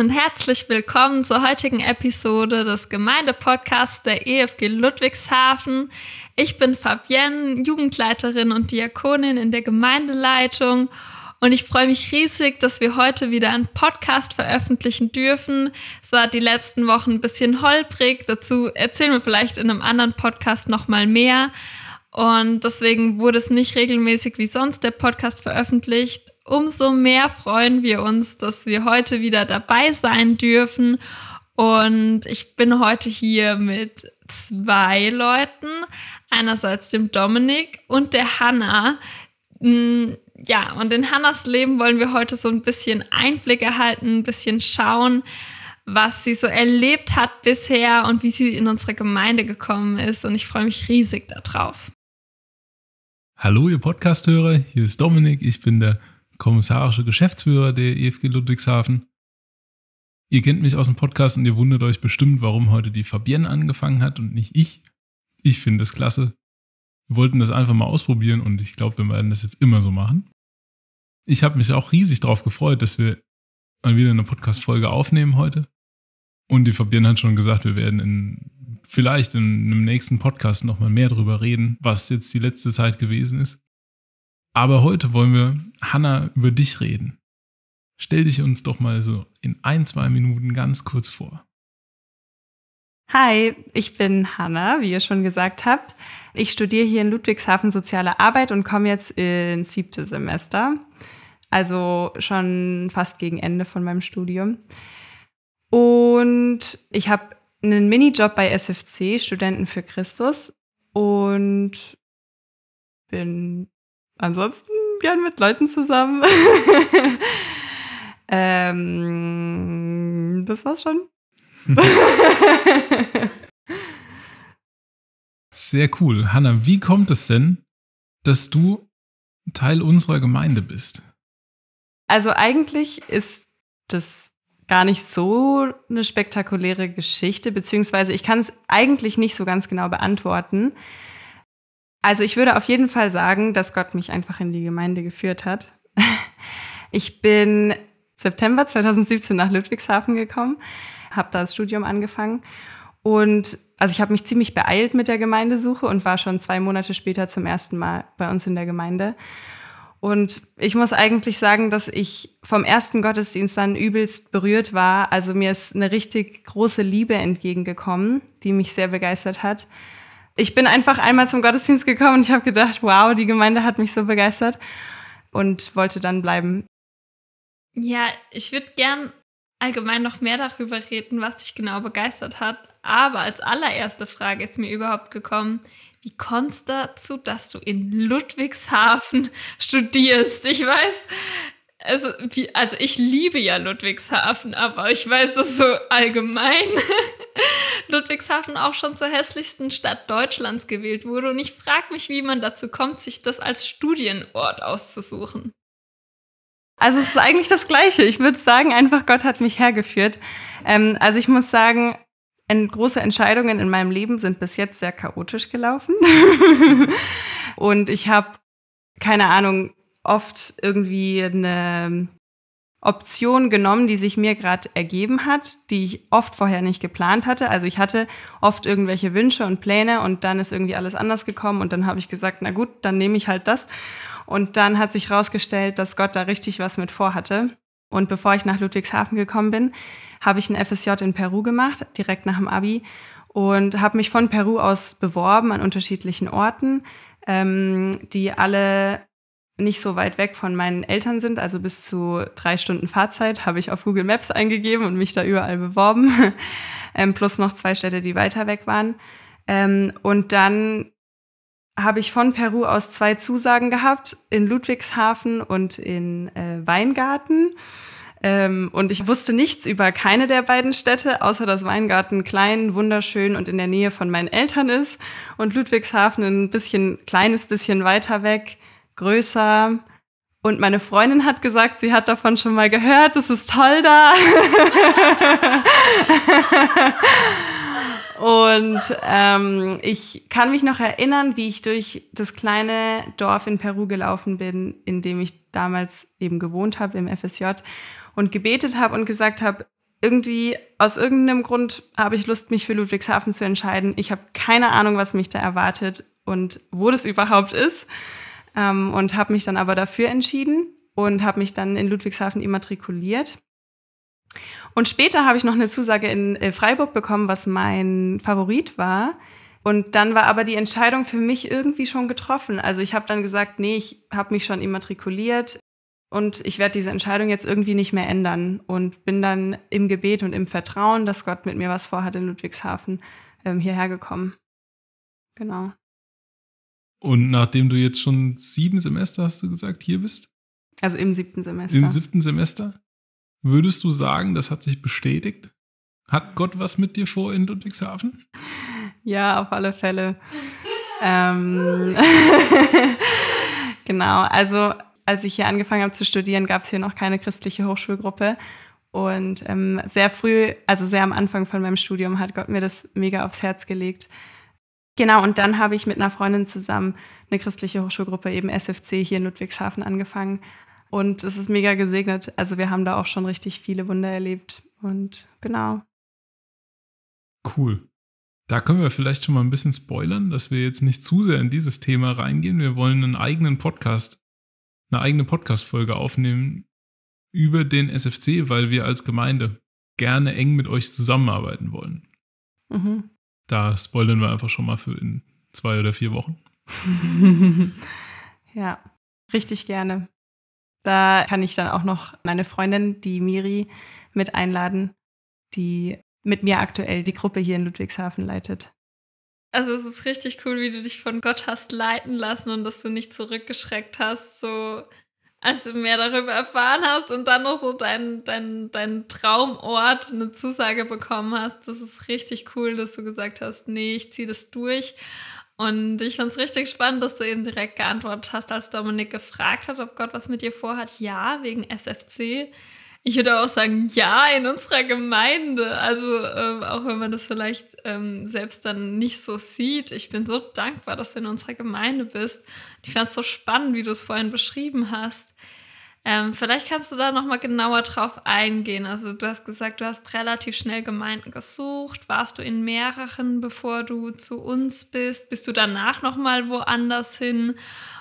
Und herzlich willkommen zur heutigen Episode des Gemeindepodcasts der EFG Ludwigshafen. Ich bin Fabienne, Jugendleiterin und Diakonin in der Gemeindeleitung und ich freue mich riesig, dass wir heute wieder einen Podcast veröffentlichen dürfen. Es war die letzten Wochen ein bisschen holprig, dazu erzählen wir vielleicht in einem anderen Podcast nochmal mehr. Und deswegen wurde es nicht regelmäßig wie sonst der Podcast veröffentlicht umso mehr freuen wir uns, dass wir heute wieder dabei sein dürfen. Und ich bin heute hier mit zwei Leuten, einerseits dem Dominik und der Hanna. Mm, ja, und in Hannas Leben wollen wir heute so ein bisschen Einblick erhalten, ein bisschen schauen, was sie so erlebt hat bisher und wie sie in unsere Gemeinde gekommen ist. Und ich freue mich riesig darauf. Hallo, ihr Podcasthörer, hier ist Dominik, ich bin der kommissarische Geschäftsführer der EFG Ludwigshafen. Ihr kennt mich aus dem Podcast und ihr wundert euch bestimmt, warum heute die Fabienne angefangen hat und nicht ich. Ich finde das klasse. Wir wollten das einfach mal ausprobieren und ich glaube, wir werden das jetzt immer so machen. Ich habe mich auch riesig darauf gefreut, dass wir mal wieder eine Podcast-Folge aufnehmen heute. Und die Fabienne hat schon gesagt, wir werden in, vielleicht in einem nächsten Podcast nochmal mehr darüber reden, was jetzt die letzte Zeit gewesen ist. Aber heute wollen wir, Hanna, über dich reden. Stell dich uns doch mal so in ein, zwei Minuten ganz kurz vor. Hi, ich bin Hanna, wie ihr schon gesagt habt. Ich studiere hier in Ludwigshafen Soziale Arbeit und komme jetzt ins siebte Semester. Also schon fast gegen Ende von meinem Studium. Und ich habe einen Minijob bei SFC, Studenten für Christus. Und bin ansonsten gern mit Leuten zusammen. ähm, das war's schon. Sehr cool. Hanna, wie kommt es denn, dass du Teil unserer Gemeinde bist? Also eigentlich ist das gar nicht so eine spektakuläre Geschichte, beziehungsweise ich kann es eigentlich nicht so ganz genau beantworten. Also ich würde auf jeden Fall sagen, dass Gott mich einfach in die Gemeinde geführt hat. Ich bin September 2017 nach Ludwigshafen gekommen, habe da das Studium angefangen und also ich habe mich ziemlich beeilt mit der Gemeindesuche und war schon zwei Monate später zum ersten Mal bei uns in der Gemeinde. Und ich muss eigentlich sagen, dass ich vom ersten Gottesdienst dann übelst berührt war. Also mir ist eine richtig große Liebe entgegengekommen, die mich sehr begeistert hat ich bin einfach einmal zum Gottesdienst gekommen und ich habe gedacht, wow, die Gemeinde hat mich so begeistert und wollte dann bleiben. Ja, ich würde gern allgemein noch mehr darüber reden, was dich genau begeistert hat. Aber als allererste Frage ist mir überhaupt gekommen, wie kommt es dazu, dass du in Ludwigshafen studierst? Ich weiß, also, wie, also ich liebe ja Ludwigshafen, aber ich weiß, dass so allgemein Ludwigshafen auch schon zur hässlichsten Stadt Deutschlands gewählt wurde. Und ich frage mich, wie man dazu kommt, sich das als Studienort auszusuchen. Also es ist eigentlich das Gleiche. Ich würde sagen, einfach Gott hat mich hergeführt. Ähm, also ich muss sagen, große Entscheidungen in meinem Leben sind bis jetzt sehr chaotisch gelaufen. Und ich habe, keine Ahnung, oft irgendwie eine Option genommen, die sich mir gerade ergeben hat, die ich oft vorher nicht geplant hatte. Also ich hatte oft irgendwelche Wünsche und Pläne und dann ist irgendwie alles anders gekommen und dann habe ich gesagt, na gut, dann nehme ich halt das. Und dann hat sich herausgestellt, dass Gott da richtig was mit vorhatte. Und bevor ich nach Ludwigshafen gekommen bin, habe ich ein FSJ in Peru gemacht, direkt nach dem Abi und habe mich von Peru aus beworben an unterschiedlichen Orten, ähm, die alle nicht so weit weg von meinen Eltern sind, also bis zu drei Stunden Fahrzeit, habe ich auf Google Maps eingegeben und mich da überall beworben, ähm, plus noch zwei Städte, die weiter weg waren. Ähm, und dann habe ich von Peru aus zwei Zusagen gehabt, in Ludwigshafen und in äh, Weingarten. Ähm, und ich wusste nichts über keine der beiden Städte, außer dass Weingarten klein, wunderschön und in der Nähe von meinen Eltern ist und Ludwigshafen ein bisschen kleines bisschen weiter weg größer. Und meine Freundin hat gesagt, sie hat davon schon mal gehört, das ist toll da. Und ähm, ich kann mich noch erinnern, wie ich durch das kleine Dorf in Peru gelaufen bin, in dem ich damals eben gewohnt habe im FSJ und gebetet habe und gesagt habe, irgendwie aus irgendeinem Grund habe ich Lust, mich für Ludwigshafen zu entscheiden. Ich habe keine Ahnung, was mich da erwartet und wo das überhaupt ist. Ähm, und habe mich dann aber dafür entschieden und habe mich dann in Ludwigshafen immatrikuliert. Und später habe ich noch eine Zusage in äh, Freiburg bekommen, was mein Favorit war. Und dann war aber die Entscheidung für mich irgendwie schon getroffen. Also ich habe dann gesagt, nee, ich habe mich schon immatrikuliert und ich werde diese Entscheidung jetzt irgendwie nicht mehr ändern und bin dann im Gebet und im Vertrauen, dass Gott mit mir was vorhat in Ludwigshafen, ähm, hierher gekommen. Genau. Und nachdem du jetzt schon sieben Semester, hast du gesagt, hier bist? Also im siebten Semester. Im siebten Semester? Würdest du sagen, das hat sich bestätigt? Hat Gott was mit dir vor in Ludwigshafen? Ja, auf alle Fälle. ähm, genau, also als ich hier angefangen habe zu studieren, gab es hier noch keine christliche Hochschulgruppe. Und ähm, sehr früh, also sehr am Anfang von meinem Studium, hat Gott mir das mega aufs Herz gelegt. Genau, und dann habe ich mit einer Freundin zusammen eine christliche Hochschulgruppe, eben SFC, hier in Ludwigshafen angefangen. Und es ist mega gesegnet. Also wir haben da auch schon richtig viele Wunder erlebt. Und genau. Cool. Da können wir vielleicht schon mal ein bisschen spoilern, dass wir jetzt nicht zu sehr in dieses Thema reingehen. Wir wollen einen eigenen Podcast, eine eigene Podcast-Folge aufnehmen über den SFC, weil wir als Gemeinde gerne eng mit euch zusammenarbeiten wollen. Mhm. Da spoilern wir einfach schon mal für in zwei oder vier Wochen. ja, richtig gerne. Da kann ich dann auch noch meine Freundin, die Miri, mit einladen, die mit mir aktuell die Gruppe hier in Ludwigshafen leitet. Also es ist richtig cool, wie du dich von Gott hast leiten lassen und dass du nicht zurückgeschreckt hast, so als du mehr darüber erfahren hast und dann noch so deinen dein, dein Traumort eine Zusage bekommen hast. Das ist richtig cool, dass du gesagt hast, nee, ich ziehe das durch. Und ich fand es richtig spannend, dass du eben direkt geantwortet hast, als Dominik gefragt hat, ob Gott was mit dir vorhat. Ja, wegen SFC. Ich würde auch sagen, ja, in unserer Gemeinde. Also äh, auch wenn man das vielleicht ähm, selbst dann nicht so sieht. Ich bin so dankbar, dass du in unserer Gemeinde bist. Ich fand es so spannend, wie du es vorhin beschrieben hast. Ähm, vielleicht kannst du da nochmal genauer drauf eingehen. Also du hast gesagt, du hast relativ schnell Gemeinden gesucht. Warst du in mehreren, bevor du zu uns bist? Bist du danach nochmal woanders hin?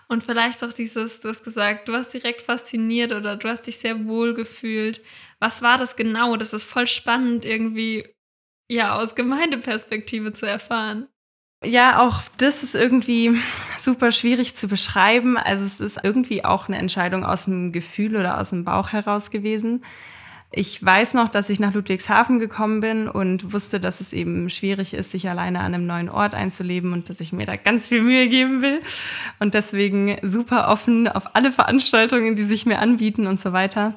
Und vielleicht auch dieses, du hast gesagt, du hast direkt fasziniert oder du hast dich sehr wohl gefühlt. Was war das genau? Das ist voll spannend irgendwie, ja, aus Gemeindeperspektive zu erfahren. Ja, auch das ist irgendwie super schwierig zu beschreiben. Also es ist irgendwie auch eine Entscheidung aus dem Gefühl oder aus dem Bauch heraus gewesen. Ich weiß noch, dass ich nach Ludwigshafen gekommen bin und wusste, dass es eben schwierig ist, sich alleine an einem neuen Ort einzuleben und dass ich mir da ganz viel Mühe geben will. Und deswegen super offen auf alle Veranstaltungen, die sich mir anbieten und so weiter.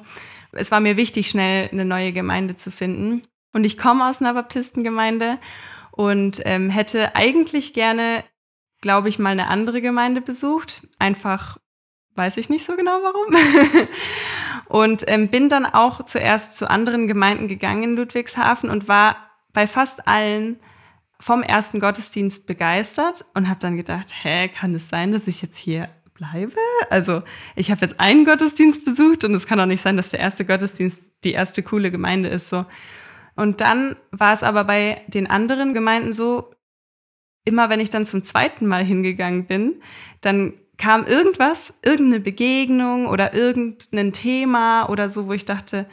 Es war mir wichtig, schnell eine neue Gemeinde zu finden. Und ich komme aus einer Baptistengemeinde und ähm, hätte eigentlich gerne, glaube ich, mal eine andere Gemeinde besucht. Einfach weiß ich nicht so genau warum. und ähm, bin dann auch zuerst zu anderen Gemeinden gegangen in Ludwigshafen und war bei fast allen vom ersten Gottesdienst begeistert und habe dann gedacht, hä, kann es sein, dass ich jetzt hier bleibe? Also ich habe jetzt einen Gottesdienst besucht und es kann doch nicht sein, dass der erste Gottesdienst die erste coole Gemeinde ist. So. Und dann war es aber bei den anderen Gemeinden so, immer wenn ich dann zum zweiten Mal hingegangen bin, dann kam irgendwas, irgendeine Begegnung oder irgendein Thema oder so, wo ich dachte,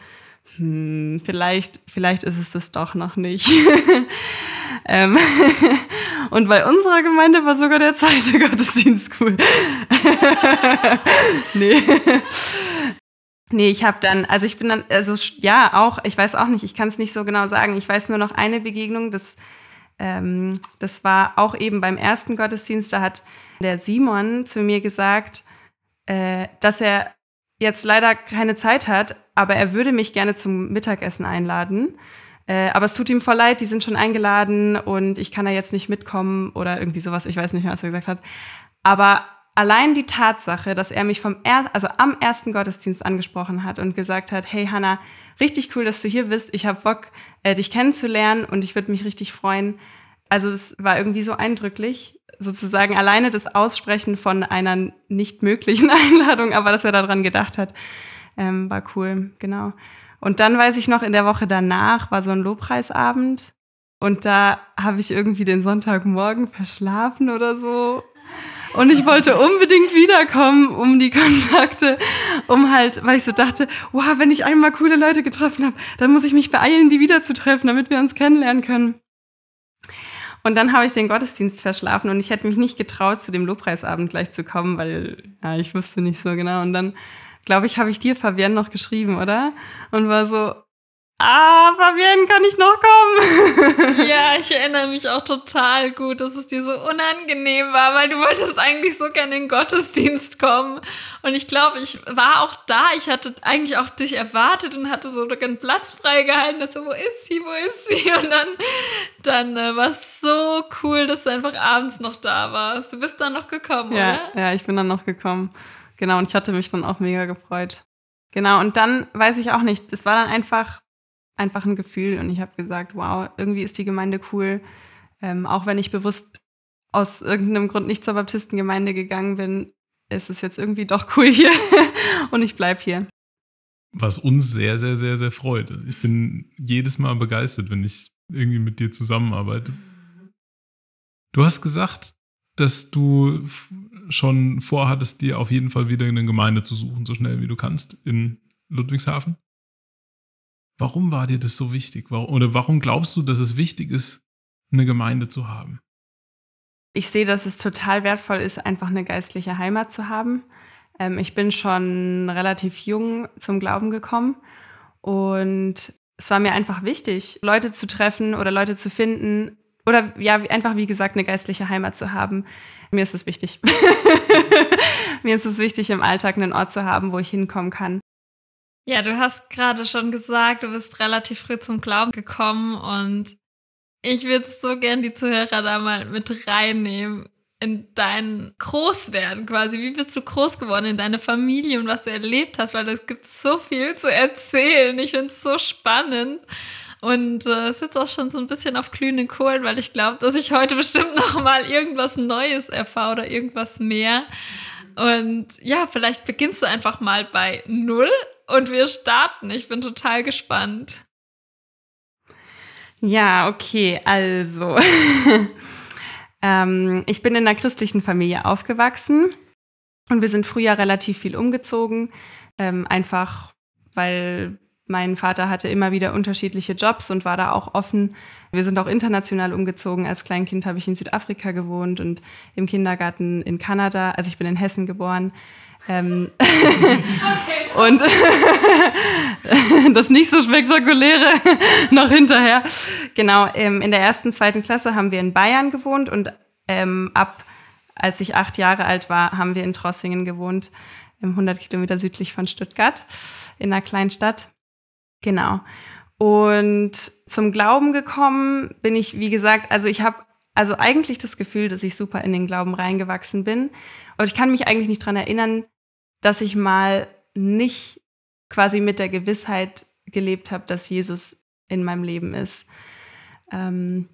hm, vielleicht, vielleicht ist es das doch noch nicht. ähm, und bei unserer Gemeinde war sogar der zweite Gottesdienst cool. nee. Nee, ich habe dann, also ich bin dann, also ja, auch, ich weiß auch nicht, ich kann es nicht so genau sagen. Ich weiß nur noch eine Begegnung, das, ähm, das war auch eben beim ersten Gottesdienst, da hat der Simon zu mir gesagt, äh, dass er jetzt leider keine Zeit hat, aber er würde mich gerne zum Mittagessen einladen. Äh, aber es tut ihm voll leid, die sind schon eingeladen und ich kann da jetzt nicht mitkommen oder irgendwie sowas. Ich weiß nicht mehr, was er gesagt hat. Aber allein die Tatsache, dass er mich vom er also am ersten Gottesdienst angesprochen hat und gesagt hat, hey Hanna, richtig cool, dass du hier bist. Ich habe Bock, äh, dich kennenzulernen und ich würde mich richtig freuen, also es war irgendwie so eindrücklich, sozusagen alleine das Aussprechen von einer nicht möglichen Einladung, aber dass er daran gedacht hat, ähm, war cool, genau. Und dann weiß ich noch, in der Woche danach war so ein Lobpreisabend und da habe ich irgendwie den Sonntagmorgen verschlafen oder so. Und ich wollte unbedingt wiederkommen, um die Kontakte, um halt, weil ich so dachte, wow, wenn ich einmal coole Leute getroffen habe, dann muss ich mich beeilen, die wiederzutreffen, damit wir uns kennenlernen können. Und dann habe ich den Gottesdienst verschlafen und ich hätte mich nicht getraut, zu dem Lobpreisabend gleich zu kommen, weil ja, ich wusste nicht so genau. Und dann, glaube ich, habe ich dir, Fabienne, noch geschrieben, oder? Und war so, ah, Fabienne, kann ich noch kommen? ja, ich erinnere mich auch total gut, dass es dir so unangenehm war, weil du wolltest eigentlich so gerne in den Gottesdienst kommen. Und ich glaube, ich war auch da. Ich hatte eigentlich auch dich erwartet und hatte so einen Platz freigehalten. Also, wo ist sie, wo ist sie? Und dann, dann äh, war es so cool, dass du einfach abends noch da warst. Du bist dann noch gekommen, ja, oder? Ja, ich bin dann noch gekommen. Genau, und ich hatte mich dann auch mega gefreut. Genau, und dann weiß ich auch nicht, es war dann einfach einfach ein Gefühl und ich habe gesagt, wow, irgendwie ist die Gemeinde cool. Ähm, auch wenn ich bewusst aus irgendeinem Grund nicht zur Baptistengemeinde gegangen bin, ist es jetzt irgendwie doch cool hier und ich bleibe hier. Was uns sehr, sehr, sehr, sehr freut. Ich bin jedes Mal begeistert, wenn ich irgendwie mit dir zusammenarbeite. Du hast gesagt, dass du schon vorhattest, dir auf jeden Fall wieder eine Gemeinde zu suchen, so schnell wie du kannst in Ludwigshafen. Warum war dir das so wichtig? Oder warum glaubst du, dass es wichtig ist, eine Gemeinde zu haben? Ich sehe, dass es total wertvoll ist, einfach eine geistliche Heimat zu haben. Ähm, ich bin schon relativ jung zum Glauben gekommen und es war mir einfach wichtig, Leute zu treffen oder Leute zu finden oder ja, einfach wie gesagt, eine geistliche Heimat zu haben. Mir ist es wichtig. mir ist es wichtig, im Alltag einen Ort zu haben, wo ich hinkommen kann. Ja, du hast gerade schon gesagt, du bist relativ früh zum Glauben gekommen und ich würde so gern die Zuhörer da mal mit reinnehmen in dein Großwerden quasi. Wie bist du groß geworden in deine Familie und was du erlebt hast? Weil es gibt so viel zu erzählen. Ich finde es so spannend. Und äh, es sitzt auch schon so ein bisschen auf glühenden Kohlen, weil ich glaube, dass ich heute bestimmt noch mal irgendwas Neues erfahre oder irgendwas mehr. Und ja, vielleicht beginnst du einfach mal bei Null und wir starten. Ich bin total gespannt. Ja, okay, also. ähm, ich bin in einer christlichen Familie aufgewachsen und wir sind früher relativ viel umgezogen, ähm, einfach weil mein Vater hatte immer wieder unterschiedliche Jobs und war da auch offen. Wir sind auch international umgezogen. Als Kleinkind habe ich in Südafrika gewohnt und im Kindergarten in Kanada. Also ich bin in Hessen geboren. Ähm okay. Und das nicht so spektakuläre noch hinterher. Genau, ähm, in der ersten, zweiten Klasse haben wir in Bayern gewohnt und ähm, ab, als ich acht Jahre alt war, haben wir in Trossingen gewohnt, 100 Kilometer südlich von Stuttgart, in einer kleinen Stadt. Genau. Und zum Glauben gekommen bin ich, wie gesagt, also ich habe also eigentlich das Gefühl, dass ich super in den Glauben reingewachsen bin. Aber ich kann mich eigentlich nicht dran erinnern, dass ich mal nicht quasi mit der Gewissheit gelebt habe, dass Jesus in meinem Leben ist. Ähm,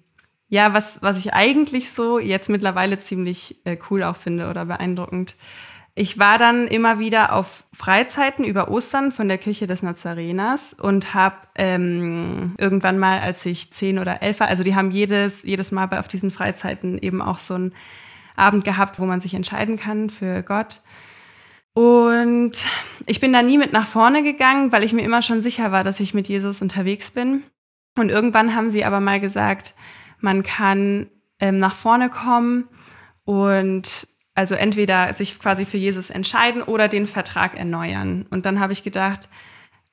ja, was, was ich eigentlich so jetzt mittlerweile ziemlich äh, cool auch finde oder beeindruckend. Ich war dann immer wieder auf Freizeiten über Ostern von der Kirche des Nazareners und habe ähm, irgendwann mal, als ich zehn oder elf war, also die haben jedes, jedes Mal auf diesen Freizeiten eben auch so einen Abend gehabt, wo man sich entscheiden kann für Gott. Und ich bin da nie mit nach vorne gegangen, weil ich mir immer schon sicher war, dass ich mit Jesus unterwegs bin. Und irgendwann haben sie aber mal gesagt, man kann ähm, nach vorne kommen und also entweder sich quasi für Jesus entscheiden oder den Vertrag erneuern. Und dann habe ich gedacht,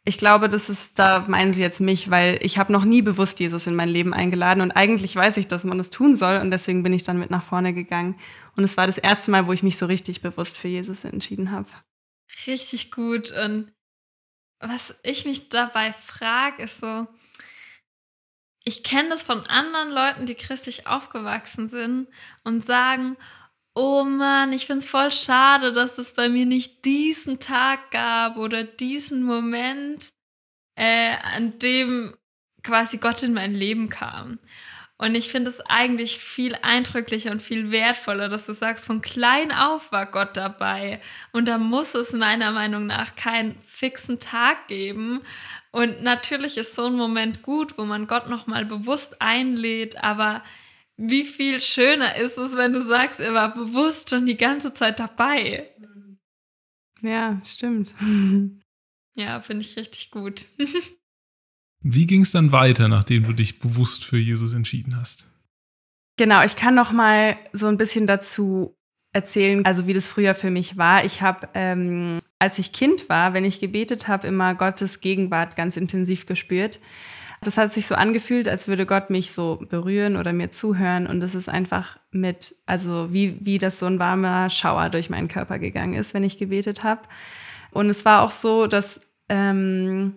ich glaube, das ist, da meinen sie jetzt mich, weil ich habe noch nie bewusst Jesus in mein Leben eingeladen und eigentlich weiß ich, dass man das tun soll und deswegen bin ich dann mit nach vorne gegangen. Und es war das erste Mal, wo ich mich so richtig bewusst für Jesus entschieden habe. Richtig gut. Und was ich mich dabei frage, ist so, ich kenne das von anderen Leuten, die christlich aufgewachsen sind und sagen, oh Mann, ich finde es voll schade, dass es bei mir nicht diesen Tag gab oder diesen Moment, äh, an dem quasi Gott in mein Leben kam. Und ich finde es eigentlich viel eindrücklicher und viel wertvoller, dass du sagst, von klein auf war Gott dabei. Und da muss es meiner Meinung nach keinen fixen Tag geben. Und natürlich ist so ein Moment gut, wo man Gott nochmal bewusst einlädt, aber wie viel schöner ist es, wenn du sagst, er war bewusst schon die ganze Zeit dabei. Ja, stimmt. Ja, finde ich richtig gut. Wie ging es dann weiter, nachdem du dich bewusst für Jesus entschieden hast? Genau, ich kann noch mal so ein bisschen dazu erzählen, also wie das früher für mich war. Ich habe, ähm, als ich Kind war, wenn ich gebetet habe, immer Gottes Gegenwart ganz intensiv gespürt. Das hat sich so angefühlt, als würde Gott mich so berühren oder mir zuhören. Und es ist einfach mit, also wie, wie das so ein warmer Schauer durch meinen Körper gegangen ist, wenn ich gebetet habe. Und es war auch so, dass ähm,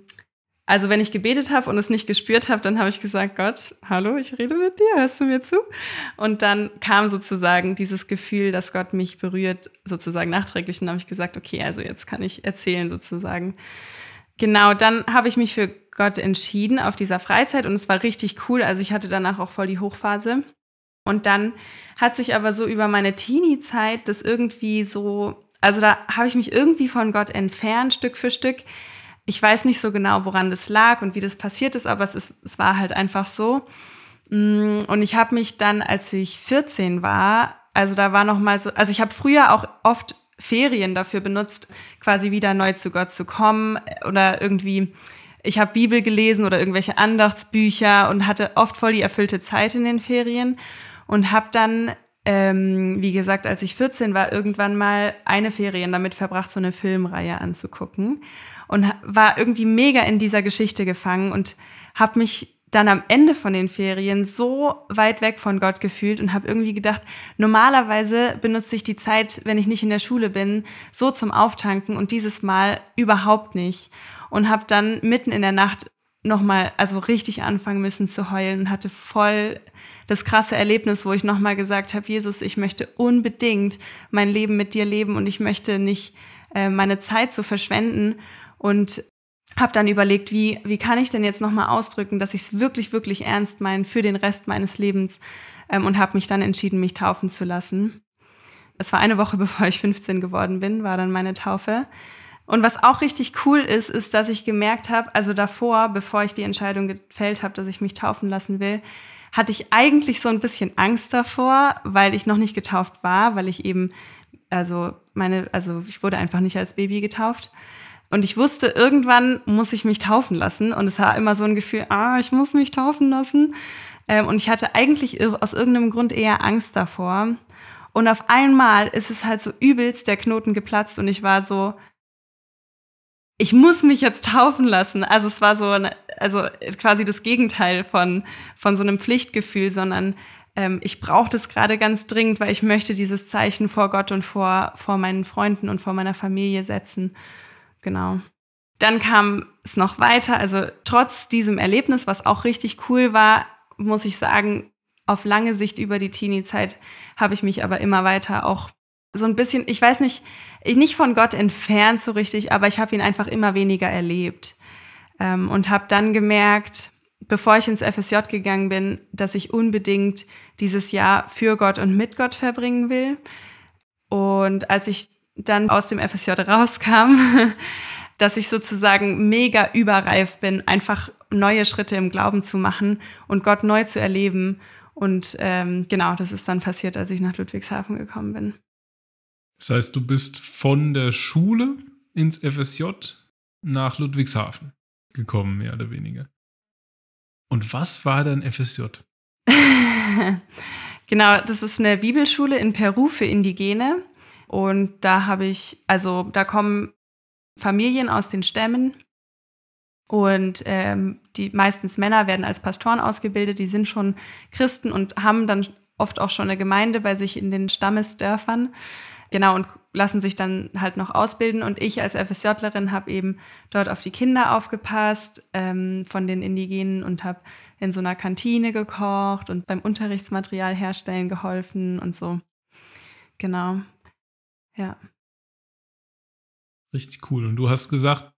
also wenn ich gebetet habe und es nicht gespürt habe, dann habe ich gesagt, Gott, hallo, ich rede mit dir, hörst du mir zu? Und dann kam sozusagen dieses Gefühl, dass Gott mich berührt, sozusagen nachträglich. Und dann habe ich gesagt, okay, also jetzt kann ich erzählen sozusagen. Genau, dann habe ich mich für Gott entschieden auf dieser Freizeit und es war richtig cool. Also ich hatte danach auch voll die Hochphase. Und dann hat sich aber so über meine Teenie-Zeit das irgendwie so, also da habe ich mich irgendwie von Gott entfernt, Stück für Stück ich weiß nicht so genau, woran das lag und wie das passiert ist, aber es, ist, es war halt einfach so. Mm, und ich habe mich dann, als ich 14 war, also da war noch mal so, also ich habe früher auch oft Ferien dafür benutzt, quasi wieder neu zu Gott zu kommen oder irgendwie ich habe Bibel gelesen oder irgendwelche Andachtsbücher und hatte oft voll die erfüllte Zeit in den Ferien und habe dann, ähm, wie gesagt, als ich 14 war, irgendwann mal eine Ferien damit verbracht, so eine Filmreihe anzugucken und war irgendwie mega in dieser Geschichte gefangen und habe mich dann am Ende von den Ferien so weit weg von Gott gefühlt und habe irgendwie gedacht, normalerweise benutze ich die Zeit, wenn ich nicht in der Schule bin, so zum Auftanken und dieses Mal überhaupt nicht. Und habe dann mitten in der Nacht nochmal, also richtig anfangen müssen zu heulen und hatte voll das krasse Erlebnis, wo ich nochmal gesagt habe, Jesus, ich möchte unbedingt mein Leben mit dir leben und ich möchte nicht äh, meine Zeit so verschwenden und habe dann überlegt, wie, wie kann ich denn jetzt nochmal ausdrücken, dass ich es wirklich, wirklich ernst meine für den Rest meines Lebens ähm, und habe mich dann entschieden, mich taufen zu lassen. Es war eine Woche, bevor ich 15 geworden bin, war dann meine Taufe. Und was auch richtig cool ist, ist, dass ich gemerkt habe, also davor, bevor ich die Entscheidung gefällt habe, dass ich mich taufen lassen will, hatte ich eigentlich so ein bisschen Angst davor, weil ich noch nicht getauft war, weil ich eben, also meine, also ich wurde einfach nicht als Baby getauft. Und ich wusste, irgendwann muss ich mich taufen lassen. Und es war immer so ein Gefühl, ah, ich muss mich taufen lassen. Ähm, und ich hatte eigentlich aus irgendeinem Grund eher Angst davor. Und auf einmal ist es halt so übelst der Knoten geplatzt und ich war so, ich muss mich jetzt taufen lassen. Also es war so, eine, also quasi das Gegenteil von, von so einem Pflichtgefühl, sondern ähm, ich brauche das gerade ganz dringend, weil ich möchte dieses Zeichen vor Gott und vor, vor meinen Freunden und vor meiner Familie setzen. Genau. Dann kam es noch weiter. Also trotz diesem Erlebnis, was auch richtig cool war, muss ich sagen, auf lange Sicht über die Teenie-Zeit habe ich mich aber immer weiter auch so ein bisschen, ich weiß nicht, nicht von Gott entfernt so richtig, aber ich habe ihn einfach immer weniger erlebt. Ähm, und habe dann gemerkt, bevor ich ins FSJ gegangen bin, dass ich unbedingt dieses Jahr für Gott und mit Gott verbringen will. Und als ich dann aus dem FSJ rauskam, dass ich sozusagen mega überreif bin, einfach neue Schritte im Glauben zu machen und Gott neu zu erleben. Und ähm, genau, das ist dann passiert, als ich nach Ludwigshafen gekommen bin. Das heißt, du bist von der Schule ins FSJ nach Ludwigshafen gekommen, mehr oder weniger. Und was war dein FSJ? genau, das ist eine Bibelschule in Peru für Indigene. Und da habe ich, also da kommen Familien aus den Stämmen und ähm, die meistens Männer werden als Pastoren ausgebildet, die sind schon Christen und haben dann oft auch schon eine Gemeinde bei sich in den Stammesdörfern. Genau, und lassen sich dann halt noch ausbilden. Und ich als FSJlerin habe eben dort auf die Kinder aufgepasst ähm, von den Indigenen und habe in so einer Kantine gekocht und beim Unterrichtsmaterial herstellen geholfen und so. Genau. Ja. Richtig cool. Und du hast gesagt,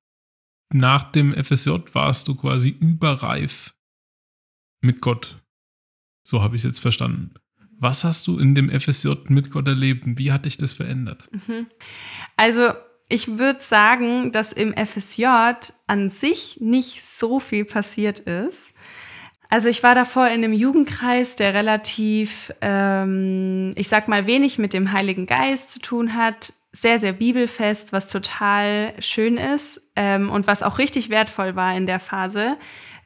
nach dem FSJ warst du quasi überreif mit Gott. So habe ich es jetzt verstanden. Was hast du in dem FSJ mit Gott erlebt und wie hat dich das verändert? Mhm. Also ich würde sagen, dass im FSJ an sich nicht so viel passiert ist. Also ich war davor in einem Jugendkreis, der relativ, ähm, ich sag mal, wenig mit dem Heiligen Geist zu tun hat. Sehr, sehr bibelfest, was total schön ist ähm, und was auch richtig wertvoll war in der Phase.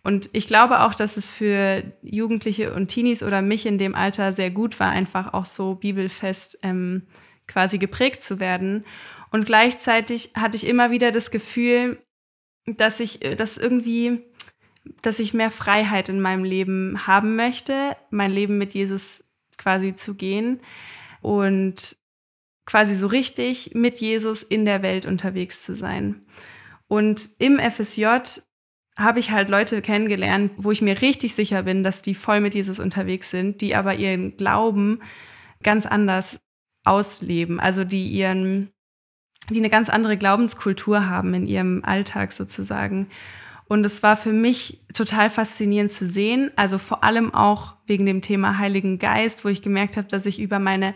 Und ich glaube auch, dass es für Jugendliche und Teenies oder mich in dem Alter sehr gut war, einfach auch so bibelfest ähm, quasi geprägt zu werden. Und gleichzeitig hatte ich immer wieder das Gefühl, dass ich, äh, dass irgendwie, dass ich mehr Freiheit in meinem Leben haben möchte, mein Leben mit Jesus quasi zu gehen und quasi so richtig mit Jesus in der Welt unterwegs zu sein. Und im FSJ habe ich halt Leute kennengelernt, wo ich mir richtig sicher bin, dass die voll mit Jesus unterwegs sind, die aber ihren Glauben ganz anders ausleben, also die ihren die eine ganz andere Glaubenskultur haben in ihrem Alltag sozusagen. Und es war für mich total faszinierend zu sehen, also vor allem auch wegen dem Thema Heiligen Geist, wo ich gemerkt habe, dass ich über meine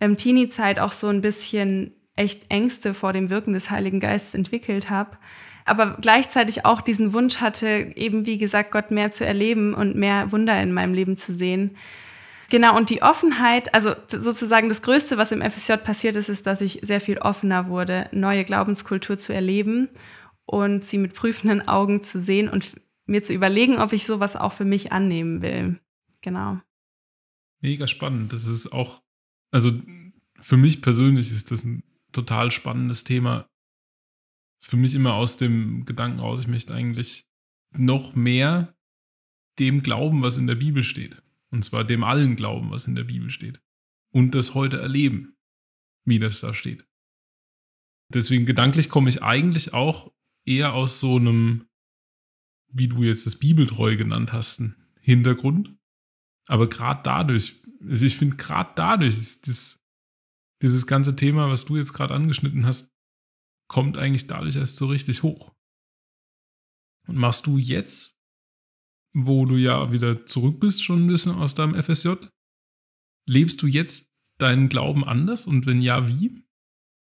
ähm, Teenie-Zeit auch so ein bisschen echt Ängste vor dem Wirken des Heiligen Geistes entwickelt habe, aber gleichzeitig auch diesen Wunsch hatte, eben wie gesagt, Gott mehr zu erleben und mehr Wunder in meinem Leben zu sehen. Genau, und die Offenheit, also sozusagen das Größte, was im FSJ passiert ist, ist, dass ich sehr viel offener wurde, neue Glaubenskultur zu erleben und sie mit prüfenden Augen zu sehen und mir zu überlegen, ob ich sowas auch für mich annehmen will. Genau. Mega spannend. Das ist auch, also für mich persönlich ist das ein total spannendes Thema. Für mich immer aus dem Gedanken raus, ich möchte eigentlich noch mehr dem glauben, was in der Bibel steht. Und zwar dem allen Glauben, was in der Bibel steht. Und das heute erleben, wie das da steht. Deswegen gedanklich komme ich eigentlich auch eher aus so einem, wie du jetzt das Bibeltreu genannt hast, Hintergrund. Aber gerade dadurch, also ich finde gerade dadurch ist das, dieses ganze Thema, was du jetzt gerade angeschnitten hast, kommt eigentlich dadurch erst so richtig hoch. Und machst du jetzt wo du ja wieder zurück bist, schon ein bisschen aus deinem FSJ. Lebst du jetzt deinen Glauben anders und wenn ja, wie?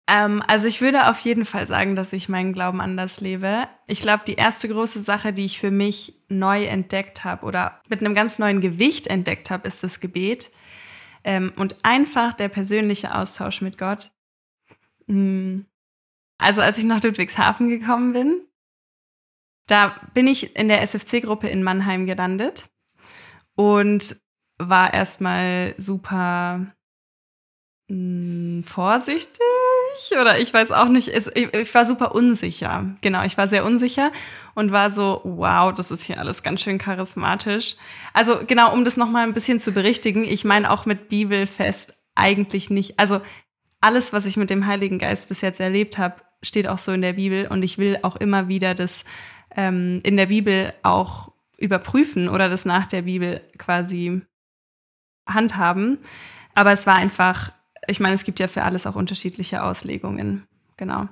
Ähm, also ich würde auf jeden Fall sagen, dass ich meinen Glauben anders lebe. Ich glaube, die erste große Sache, die ich für mich neu entdeckt habe oder mit einem ganz neuen Gewicht entdeckt habe, ist das Gebet. Ähm, und einfach der persönliche Austausch mit Gott. Hm. Also als ich nach Ludwigshafen gekommen bin, da bin ich in der SFC-Gruppe in Mannheim gelandet und war erstmal super mh, hm, vorsichtig oder ich weiß auch nicht. Es, ich, ich, war super unsicher. Genau, ich war sehr unsicher und war so, wow, das ist hier alles ganz schön charismatisch. Also genau, um das nochmal ein bisschen zu berichtigen, ich meine auch mit Bibelfest eigentlich nicht. Also alles, was ich mit dem Heiligen Geist bis jetzt erlebt habe, steht auch so in der Bibel und ich will auch immer wieder das ähm, in der Bibel auch überprüfen oder das nach der Bibel quasi handhaben. Aber es war einfach, ich meine, es gibt ja für alles auch unterschiedliche Auslegungen. Genau.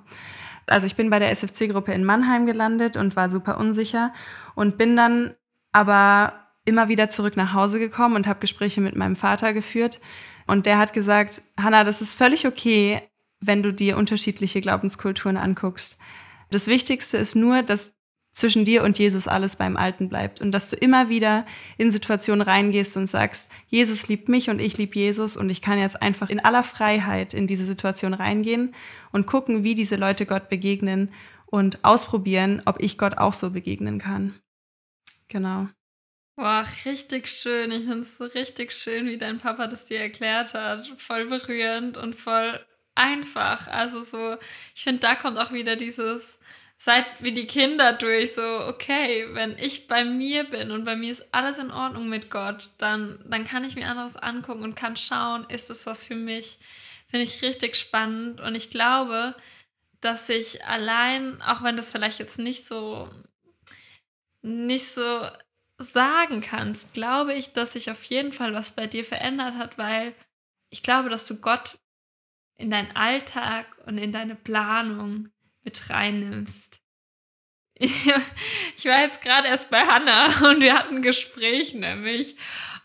Also ich bin bei der SFC-Gruppe in Mannheim gelandet und war super unsicher und bin dann aber immer wieder zurück nach Hause gekommen und habe Gespräche mit meinem Vater geführt. Und der hat gesagt, Hanna, das ist völlig okay, wenn du dir unterschiedliche Glaubenskulturen anguckst. Das Wichtigste ist nur, dass zwischen dir und Jesus alles beim Alten bleibt und dass du immer wieder in Situationen reingehst und sagst, Jesus liebt mich und ich liebe Jesus und ich kann jetzt einfach in aller Freiheit in diese Situation reingehen und gucken, wie diese Leute Gott begegnen und ausprobieren, ob ich Gott auch so begegnen kann. Genau. Boah, richtig schön. Ich finde es so richtig schön, wie dein Papa das dir erklärt hat. Voll berührend und voll einfach. Also so, ich finde, da kommt auch wieder dieses seid wie die Kinder durch, so, okay, wenn ich bei mir bin und bei mir ist alles in Ordnung mit Gott, dann, dann kann ich mir anderes angucken und kann schauen, ist es was für mich? Finde ich richtig spannend und ich glaube, dass ich allein, auch wenn du es vielleicht jetzt nicht so, nicht so sagen kannst, glaube ich, dass sich auf jeden Fall was bei dir verändert hat, weil ich glaube, dass du Gott in deinen Alltag und in deine Planung mit reinnimmst. Ich, ich war jetzt gerade erst bei Hannah und wir hatten ein Gespräch nämlich.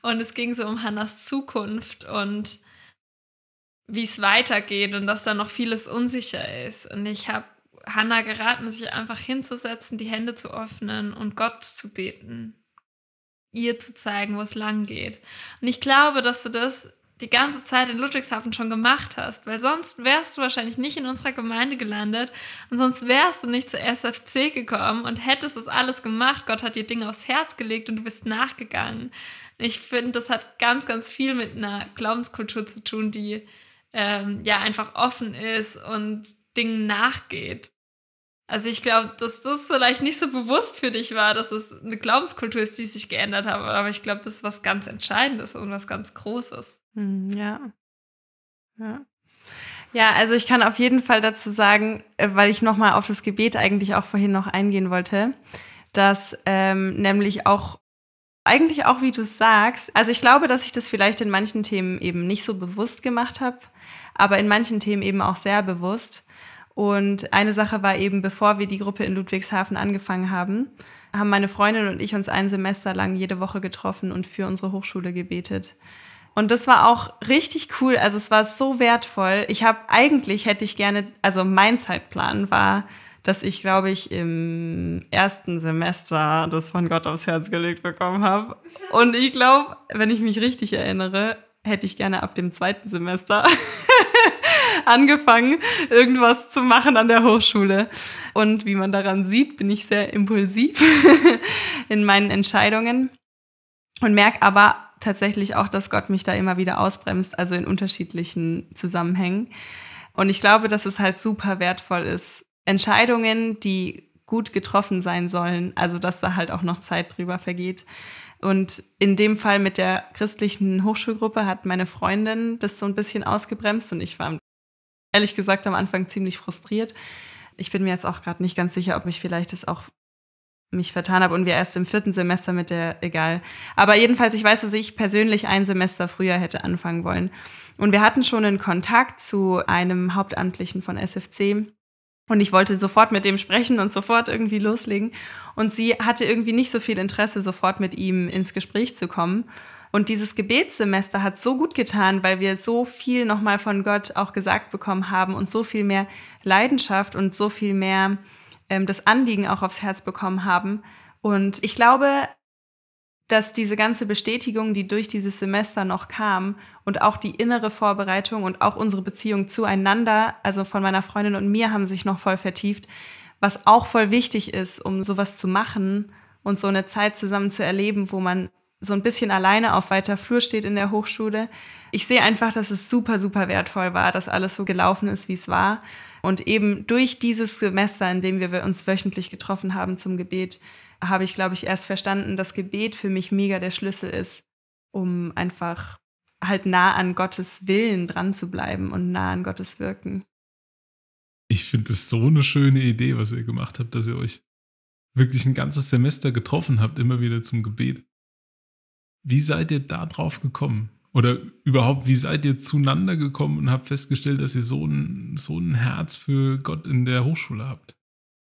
Und es ging so um Hannas Zukunft und wie es weitergeht und dass da noch vieles unsicher ist. Und ich habe Hannah geraten, sich einfach hinzusetzen, die Hände zu öffnen und Gott zu beten. Ihr zu zeigen, wo es lang geht. Und ich glaube, dass du das die ganze Zeit in Ludwigshafen schon gemacht hast, weil sonst wärst du wahrscheinlich nicht in unserer Gemeinde gelandet und sonst wärst du nicht zur SFC gekommen und hättest das alles gemacht. Gott hat dir Dinge aufs Herz gelegt und du bist nachgegangen. Ich finde, das hat ganz, ganz viel mit einer Glaubenskultur zu tun, die ähm, ja einfach offen ist und Dingen nachgeht. Also ich glaube, dass das vielleicht nicht so bewusst für dich war, dass es eine Glaubenskultur ist, die sich geändert hat, aber ich glaube, das ist was ganz Entscheidendes und was ganz Großes. Hm, ja. Ja. Ja, also ich kann auf jeden Fall dazu sagen, äh, weil ich nochmal auf das Gebet eigentlich auch vorhin noch eingehen wollte, dass ähm, nämlich auch eigentlich auch, wie du sagst, also ich glaube, dass ich das vielleicht in manchen Themen eben nicht so bewusst gemacht habe, aber in manchen Themen eben auch sehr bewusst. Und eine Sache war eben, bevor wir die Gruppe in Ludwigshafen angefangen haben, haben meine Freundin und ich uns ein Semester lang jede Woche getroffen und für unsere Hochschule gebetet. Und das war auch richtig cool. Also es war so wertvoll. Ich habe eigentlich hätte ich gerne, also mein Zeitplan war, dass ich, glaube ich, im ersten Semester das von Gott aufs Herz gelegt bekommen habe. Und ich glaube, wenn ich mich richtig erinnere, hätte ich gerne ab dem zweiten Semester angefangen, irgendwas zu machen an der Hochschule. Und wie man daran sieht, bin ich sehr impulsiv in meinen Entscheidungen und merke aber tatsächlich auch, dass Gott mich da immer wieder ausbremst, also in unterschiedlichen Zusammenhängen. Und ich glaube, dass es halt super wertvoll ist, Entscheidungen, die gut getroffen sein sollen, also dass da halt auch noch Zeit drüber vergeht. Und in dem Fall mit der christlichen Hochschulgruppe hat meine Freundin das so ein bisschen ausgebremst und ich war ehrlich gesagt am Anfang ziemlich frustriert. Ich bin mir jetzt auch gerade nicht ganz sicher, ob ich vielleicht das auch mich vertan habe und wir erst im vierten Semester mit der, egal. Aber jedenfalls, ich weiß, dass ich persönlich ein Semester früher hätte anfangen wollen. Und wir hatten schon einen Kontakt zu einem Hauptamtlichen von SFC. Und ich wollte sofort mit dem sprechen und sofort irgendwie loslegen. Und sie hatte irgendwie nicht so viel Interesse, sofort mit ihm ins Gespräch zu kommen. Und dieses Gebetssemester hat so gut getan, weil wir so viel nochmal von Gott auch gesagt bekommen haben und so viel mehr Leidenschaft und so viel mehr ähm, das Anliegen auch aufs Herz bekommen haben. Und ich glaube, dass diese ganze Bestätigung, die durch dieses Semester noch kam und auch die innere Vorbereitung und auch unsere Beziehung zueinander, also von meiner Freundin und mir, haben sich noch voll vertieft, was auch voll wichtig ist, um sowas zu machen und so eine Zeit zusammen zu erleben, wo man so ein bisschen alleine auf weiter Flur steht in der Hochschule. Ich sehe einfach, dass es super, super wertvoll war, dass alles so gelaufen ist, wie es war. Und eben durch dieses Semester, in dem wir uns wöchentlich getroffen haben zum Gebet, habe ich, glaube ich, erst verstanden, dass Gebet für mich mega der Schlüssel ist, um einfach halt nah an Gottes Willen dran zu bleiben und nah an Gottes Wirken. Ich finde es so eine schöne Idee, was ihr gemacht habt, dass ihr euch wirklich ein ganzes Semester getroffen habt, immer wieder zum Gebet. Wie seid ihr da drauf gekommen? Oder überhaupt, wie seid ihr zueinander gekommen und habt festgestellt, dass ihr so ein, so ein Herz für Gott in der Hochschule habt?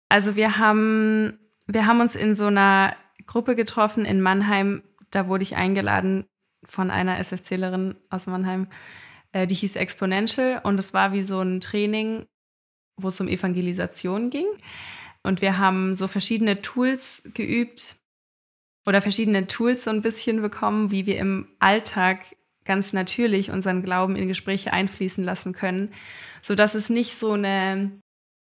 Also wir haben, wir haben uns in so einer Gruppe getroffen in Mannheim. Da wurde ich eingeladen von einer SFClerin aus Mannheim. Äh, die hieß Exponential und es war wie so ein Training, wo es um Evangelisation ging. Und wir haben so verschiedene Tools geübt, oder verschiedene Tools so ein bisschen bekommen, wie wir im Alltag ganz natürlich unseren Glauben in Gespräche einfließen lassen können, sodass es nicht so eine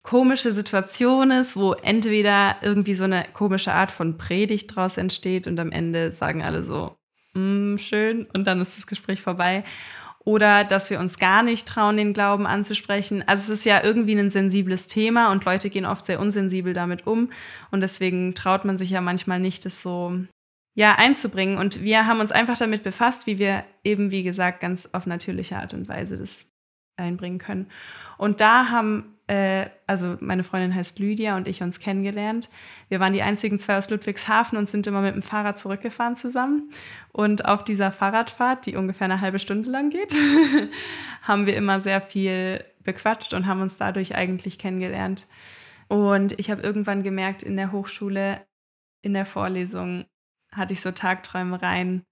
komische Situation ist, wo entweder irgendwie so eine komische Art von Predigt draus entsteht und am Ende sagen alle so, mm, schön, und dann ist das Gespräch vorbei. Oder dass wir uns gar nicht trauen, den Glauben anzusprechen. Also es ist ja irgendwie ein sensibles Thema und Leute gehen oft sehr unsensibel damit um. Und deswegen traut man sich ja manchmal nicht, das so ja, einzubringen. Und wir haben uns einfach damit befasst, wie wir eben, wie gesagt, ganz auf natürliche Art und Weise das einbringen können. Und da haben, äh, also meine Freundin heißt Lydia und ich uns kennengelernt. Wir waren die einzigen zwei aus Ludwigshafen und sind immer mit dem Fahrrad zurückgefahren zusammen. Und auf dieser Fahrradfahrt, die ungefähr eine halbe Stunde lang geht, haben wir immer sehr viel bequatscht und haben uns dadurch eigentlich kennengelernt. Und ich habe irgendwann gemerkt in der Hochschule, in der Vorlesung, hatte ich so Tagträumereien,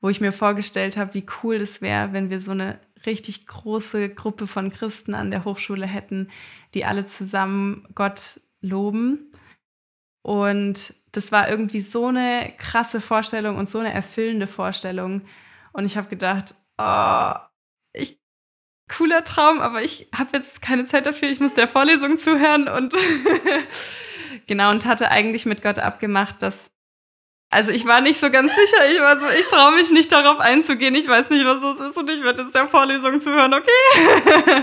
wo ich mir vorgestellt habe, wie cool es wäre, wenn wir so eine richtig große Gruppe von Christen an der Hochschule hätten, die alle zusammen Gott loben. Und das war irgendwie so eine krasse Vorstellung und so eine erfüllende Vorstellung. Und ich habe gedacht, oh, ich, cooler Traum, aber ich habe jetzt keine Zeit dafür. Ich muss der Vorlesung zuhören und genau und hatte eigentlich mit Gott abgemacht, dass also ich war nicht so ganz sicher. Ich war so, ich traue mich nicht darauf einzugehen. Ich weiß nicht, was das ist und ich werde jetzt der Vorlesung zuhören, okay?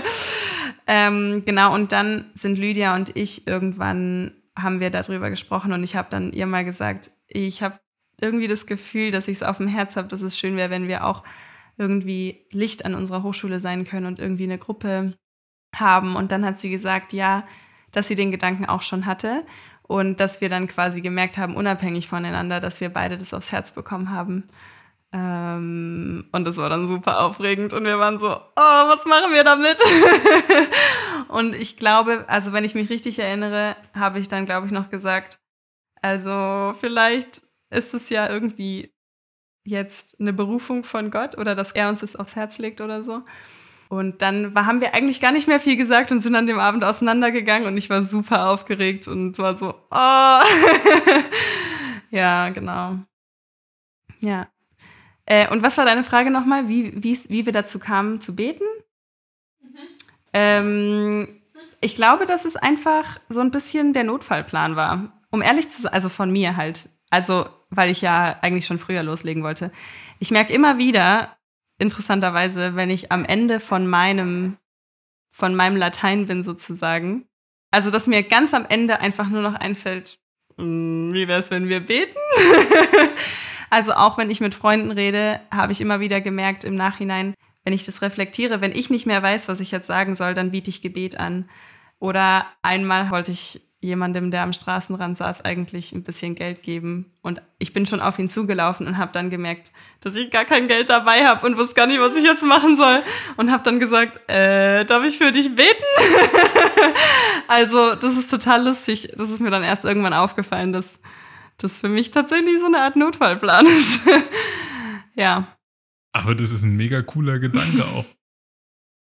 ähm, genau, und dann sind Lydia und ich irgendwann haben wir darüber gesprochen und ich habe dann ihr mal gesagt, ich habe irgendwie das Gefühl, dass ich es auf dem Herz habe, dass es schön wäre, wenn wir auch irgendwie Licht an unserer Hochschule sein können und irgendwie eine Gruppe haben. Und dann hat sie gesagt, ja, dass sie den Gedanken auch schon hatte und dass wir dann quasi gemerkt haben, unabhängig voneinander, dass wir beide das aufs Herz bekommen haben. Ähm, und das war dann super aufregend und wir waren so, oh, was machen wir damit? und ich glaube, also wenn ich mich richtig erinnere, habe ich dann, glaube ich, noch gesagt, also vielleicht ist es ja irgendwie jetzt eine Berufung von Gott oder dass er uns das aufs Herz legt oder so. Und dann war, haben wir eigentlich gar nicht mehr viel gesagt und sind an dem Abend auseinandergegangen und ich war super aufgeregt und war so, oh. ja, genau. Ja. Äh, und was war deine Frage nochmal, wie, wie wir dazu kamen zu beten? Mhm. Ähm, ich glaube, dass es einfach so ein bisschen der Notfallplan war. Um ehrlich zu sein, also von mir halt. Also, weil ich ja eigentlich schon früher loslegen wollte. Ich merke immer wieder, interessanterweise, wenn ich am Ende von meinem, von meinem Latein bin sozusagen. Also, dass mir ganz am Ende einfach nur noch einfällt, hm, wie wäre es, wenn wir beten? also auch wenn ich mit Freunden rede, habe ich immer wieder gemerkt im Nachhinein, wenn ich das reflektiere, wenn ich nicht mehr weiß, was ich jetzt sagen soll, dann biete ich Gebet an. Oder einmal wollte ich jemandem, der am Straßenrand saß, eigentlich ein bisschen Geld geben. Und ich bin schon auf ihn zugelaufen und habe dann gemerkt, dass ich gar kein Geld dabei habe und wusste gar nicht, was ich jetzt machen soll. Und habe dann gesagt, äh, darf ich für dich beten? also das ist total lustig. Das ist mir dann erst irgendwann aufgefallen, dass das für mich tatsächlich so eine Art Notfallplan ist. ja. Aber das ist ein mega cooler Gedanke auch.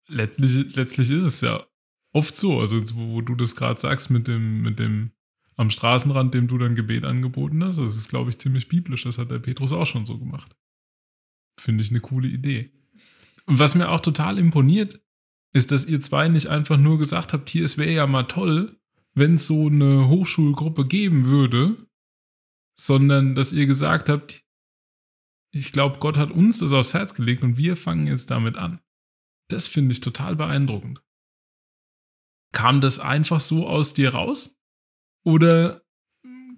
letztlich, letztlich ist es ja oft so. Also, wo, wo du das gerade sagst mit dem, mit dem am Straßenrand, dem du dann Gebet angeboten hast, das ist, glaube ich, ziemlich biblisch. Das hat der Petrus auch schon so gemacht. Finde ich eine coole Idee. Und was mir auch total imponiert, ist, dass ihr zwei nicht einfach nur gesagt habt, hier, es wäre ja mal toll, wenn es so eine Hochschulgruppe geben würde, sondern dass ihr gesagt habt, ich glaube, Gott hat uns das aufs Herz gelegt und wir fangen jetzt damit an. Das finde ich total beeindruckend. Kam das einfach so aus dir raus? Oder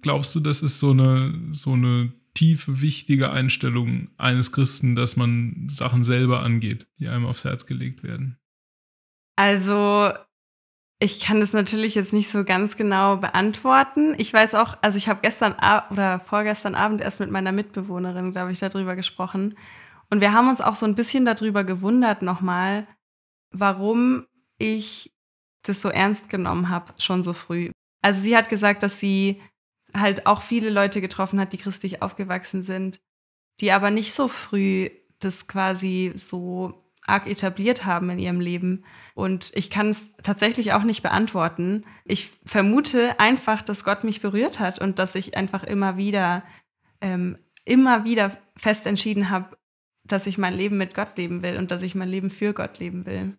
glaubst du, das ist so eine, so eine tiefe, wichtige Einstellung eines Christen, dass man Sachen selber angeht, die einem aufs Herz gelegt werden? Also, ich kann das natürlich jetzt nicht so ganz genau beantworten. Ich weiß auch, also ich habe gestern oder vorgestern Abend erst mit meiner Mitbewohnerin, glaube ich, darüber gesprochen. Und wir haben uns auch so ein bisschen darüber gewundert nochmal, warum ich das so ernst genommen habe, schon so früh. Also sie hat gesagt, dass sie halt auch viele Leute getroffen hat, die christlich aufgewachsen sind, die aber nicht so früh das quasi so arg etabliert haben in ihrem Leben. Und ich kann es tatsächlich auch nicht beantworten. Ich vermute einfach, dass Gott mich berührt hat und dass ich einfach immer wieder, ähm, immer wieder fest entschieden habe, dass ich mein Leben mit Gott leben will und dass ich mein Leben für Gott leben will.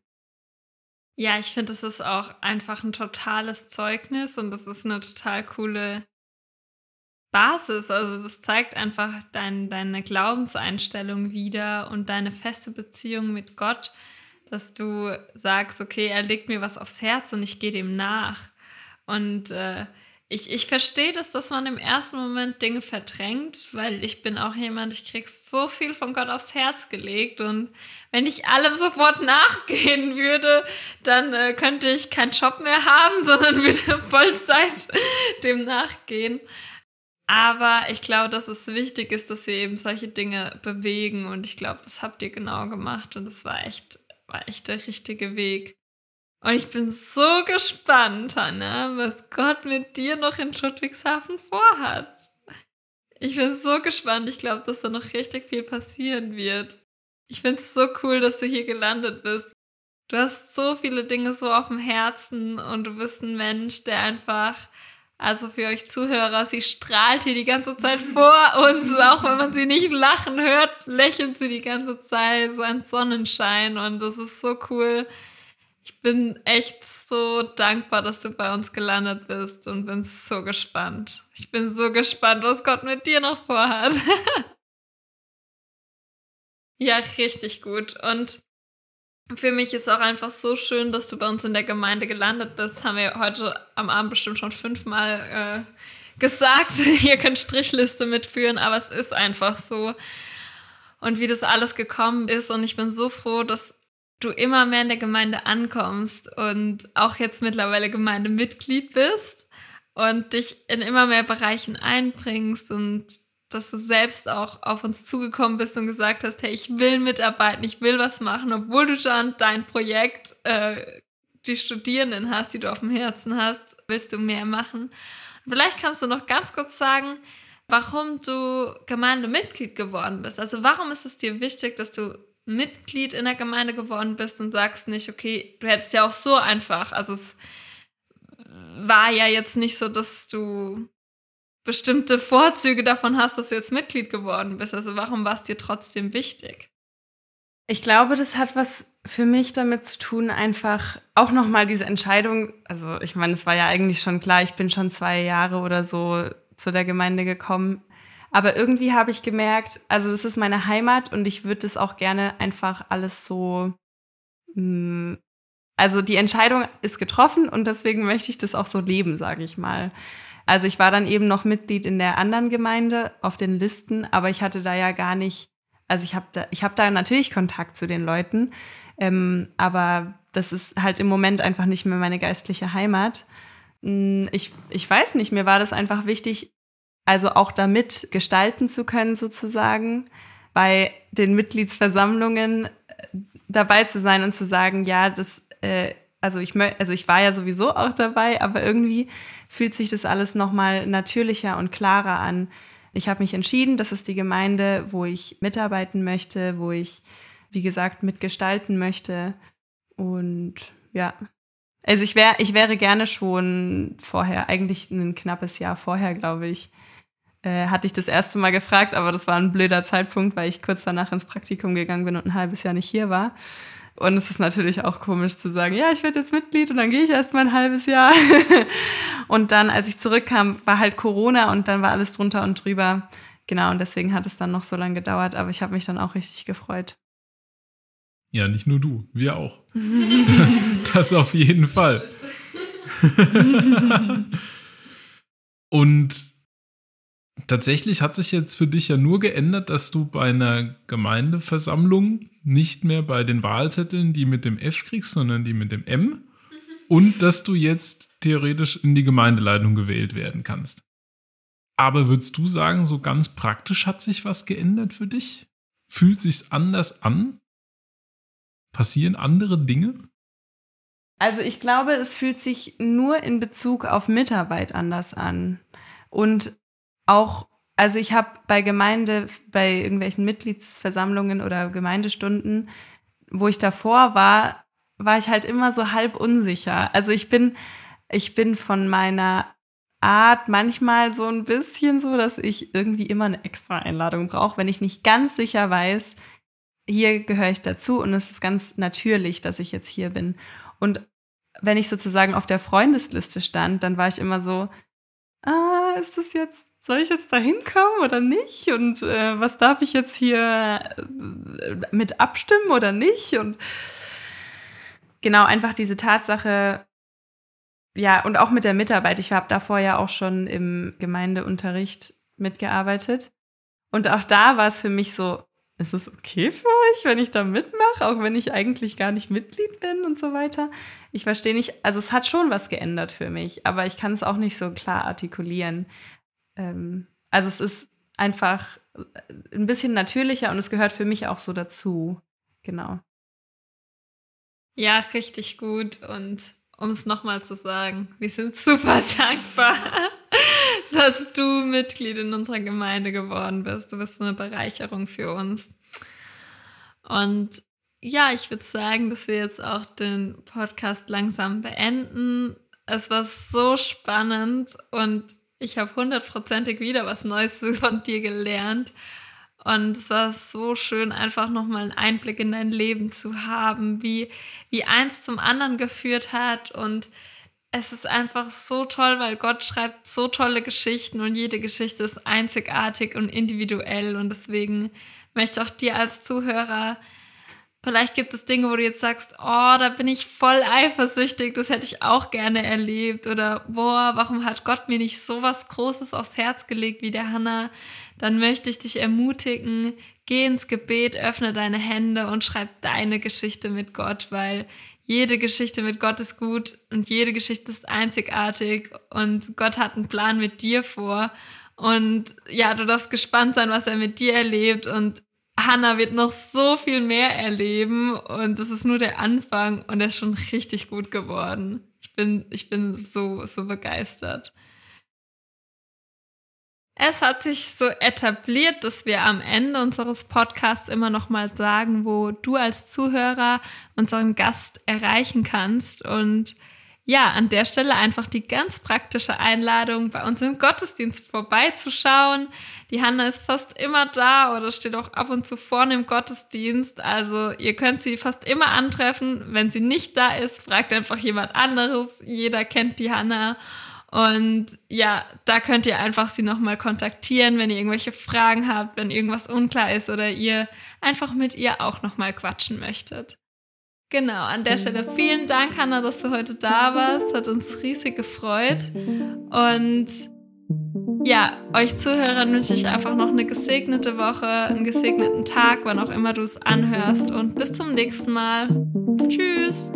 Ja, ich finde, es ist auch einfach ein totales Zeugnis und das ist eine total coole Basis. Also das zeigt einfach dein, deine Glaubenseinstellung wieder und deine feste Beziehung mit Gott, dass du sagst, okay, er legt mir was aufs Herz und ich gehe dem nach. Und äh, ich, ich verstehe das, dass man im ersten Moment Dinge verdrängt, weil ich bin auch jemand, ich krieg so viel von Gott aufs Herz gelegt und wenn ich allem sofort nachgehen würde, dann äh, könnte ich keinen Job mehr haben, sondern würde Vollzeit dem nachgehen. Aber ich glaube, dass es wichtig ist, dass wir eben solche Dinge bewegen und ich glaube, das habt ihr genau gemacht und es war echt, war echt der richtige Weg. Und ich bin so gespannt, Hanna, was Gott mit dir noch in Ludwigshafen vorhat. Ich bin so gespannt. Ich glaube, dass da noch richtig viel passieren wird. Ich finde es so cool, dass du hier gelandet bist. Du hast so viele Dinge so auf dem Herzen und du bist ein Mensch, der einfach, also für euch Zuhörer, sie strahlt hier die ganze Zeit vor uns. Auch wenn man sie nicht lachen hört, lächelt sie die ganze Zeit. So ein Sonnenschein und das ist so cool. Ich bin echt so dankbar, dass du bei uns gelandet bist und bin so gespannt. Ich bin so gespannt, was Gott mit dir noch vorhat. ja, richtig gut. Und für mich ist auch einfach so schön, dass du bei uns in der Gemeinde gelandet bist. Haben wir heute am Abend bestimmt schon fünfmal äh, gesagt. Ihr könnt Strichliste mitführen, aber es ist einfach so. Und wie das alles gekommen ist. Und ich bin so froh, dass du immer mehr in der Gemeinde ankommst und auch jetzt mittlerweile Gemeindemitglied bist und dich in immer mehr Bereichen einbringst und dass du selbst auch auf uns zugekommen bist und gesagt hast, hey, ich will mitarbeiten, ich will was machen, obwohl du schon dein Projekt, äh, die Studierenden hast, die du auf dem Herzen hast, willst du mehr machen. vielleicht kannst du noch ganz kurz sagen, warum du Gemeindemitglied geworden bist. Also warum ist es dir wichtig, dass du Mitglied in der Gemeinde geworden bist und sagst nicht, okay, du hättest ja auch so einfach, also es war ja jetzt nicht so, dass du bestimmte Vorzüge davon hast, dass du jetzt Mitglied geworden bist. Also warum war es dir trotzdem wichtig? Ich glaube, das hat was für mich damit zu tun, einfach auch nochmal diese Entscheidung. Also ich meine, es war ja eigentlich schon klar, ich bin schon zwei Jahre oder so zu der Gemeinde gekommen. Aber irgendwie habe ich gemerkt, also das ist meine Heimat und ich würde das auch gerne einfach alles so. Mm, also die Entscheidung ist getroffen und deswegen möchte ich das auch so leben, sage ich mal. Also ich war dann eben noch Mitglied in der anderen Gemeinde auf den Listen, aber ich hatte da ja gar nicht, also ich habe da, ich habe da natürlich Kontakt zu den Leuten, ähm, aber das ist halt im Moment einfach nicht mehr meine geistliche Heimat. Mm, ich, ich weiß nicht, mir war das einfach wichtig, also auch damit gestalten zu können sozusagen, bei den Mitgliedsversammlungen äh, dabei zu sein und zu sagen, ja, das, äh, also ich, also ich war ja sowieso auch dabei, aber irgendwie fühlt sich das alles nochmal natürlicher und klarer an. Ich habe mich entschieden, das ist die Gemeinde, wo ich mitarbeiten möchte, wo ich, wie gesagt, mitgestalten möchte. Und ja, also ich, wär, ich wäre gerne schon vorher, eigentlich ein knappes Jahr vorher, glaube ich, äh, hatte ich das erste Mal gefragt, aber das war ein blöder Zeitpunkt, weil ich kurz danach ins Praktikum gegangen bin und ein halbes Jahr nicht hier war. Und es ist natürlich auch komisch zu sagen, ja, ich werde jetzt Mitglied und dann gehe ich erst mal ein halbes Jahr. und dann, als ich zurückkam, war halt Corona und dann war alles drunter und drüber. Genau, und deswegen hat es dann noch so lange gedauert, aber ich habe mich dann auch richtig gefreut. Ja, nicht nur du, wir auch. das auf jeden Fall. und tatsächlich hat sich jetzt für dich ja nur geändert, dass du bei einer Gemeindeversammlung nicht mehr bei den Wahlzetteln die mit dem F kriegst, sondern die mit dem M. Mhm. Und dass du jetzt theoretisch in die Gemeindeleitung gewählt werden kannst. Aber würdest du sagen, so ganz praktisch hat sich was geändert für dich? Fühlt sich's anders an? Passieren andere Dinge? Also ich glaube, es fühlt sich nur in Bezug auf Mitarbeit anders an. Und auch, also ich habe bei Gemeinde, bei irgendwelchen Mitgliedsversammlungen oder Gemeindestunden, wo ich davor war, war ich halt immer so halb unsicher. Also ich bin, ich bin von meiner Art manchmal so ein bisschen so, dass ich irgendwie immer eine extra Einladung brauche, wenn ich nicht ganz sicher weiß, hier gehöre ich dazu und es ist ganz natürlich, dass ich jetzt hier bin. Und wenn ich sozusagen auf der Freundesliste stand, dann war ich immer so, ah, ist das jetzt soll ich jetzt da hinkommen oder nicht? Und äh, was darf ich jetzt hier äh, mit abstimmen oder nicht? Und genau, einfach diese Tatsache, ja, und auch mit der Mitarbeit. Ich habe davor ja auch schon im Gemeindeunterricht mitgearbeitet. Und auch da war es für mich so, ist es okay für euch, wenn ich da mitmache, auch wenn ich eigentlich gar nicht Mitglied bin und so weiter? Ich verstehe nicht, also es hat schon was geändert für mich, aber ich kann es auch nicht so klar artikulieren ähm, also es ist einfach ein bisschen natürlicher und es gehört für mich auch so dazu. Genau. Ja, richtig gut. Und um es nochmal zu sagen, wir sind super dankbar, dass du Mitglied in unserer Gemeinde geworden bist. Du bist eine Bereicherung für uns. Und ja, ich würde sagen, dass wir jetzt auch den Podcast langsam beenden. Es war so spannend und ich habe hundertprozentig wieder was Neues von dir gelernt. Und es war so schön, einfach nochmal einen Einblick in dein Leben zu haben, wie, wie eins zum anderen geführt hat. Und es ist einfach so toll, weil Gott schreibt so tolle Geschichten und jede Geschichte ist einzigartig und individuell. Und deswegen möchte auch dir als Zuhörer Vielleicht gibt es Dinge, wo du jetzt sagst, oh, da bin ich voll eifersüchtig, das hätte ich auch gerne erlebt. Oder, boah, warum hat Gott mir nicht so was Großes aufs Herz gelegt wie der Hannah? Dann möchte ich dich ermutigen, geh ins Gebet, öffne deine Hände und schreib deine Geschichte mit Gott, weil jede Geschichte mit Gott ist gut und jede Geschichte ist einzigartig und Gott hat einen Plan mit dir vor. Und ja, du darfst gespannt sein, was er mit dir erlebt und Hannah wird noch so viel mehr erleben und das ist nur der Anfang und er ist schon richtig gut geworden. Ich bin, ich bin so, so begeistert. Es hat sich so etabliert, dass wir am Ende unseres Podcasts immer noch mal sagen, wo du als Zuhörer unseren Gast erreichen kannst und ja, an der Stelle einfach die ganz praktische Einladung, bei uns im Gottesdienst vorbeizuschauen. Die Hanna ist fast immer da oder steht auch ab und zu vorne im Gottesdienst. Also ihr könnt sie fast immer antreffen. Wenn sie nicht da ist, fragt einfach jemand anderes. Jeder kennt die Hanna. Und ja, da könnt ihr einfach sie nochmal kontaktieren, wenn ihr irgendwelche Fragen habt, wenn irgendwas unklar ist oder ihr einfach mit ihr auch nochmal quatschen möchtet. Genau, an der Stelle vielen Dank, Hanna, dass du heute da warst. Hat uns riesig gefreut. Und ja, euch Zuhörern wünsche ich einfach noch eine gesegnete Woche, einen gesegneten Tag, wann auch immer du es anhörst. Und bis zum nächsten Mal. Tschüss.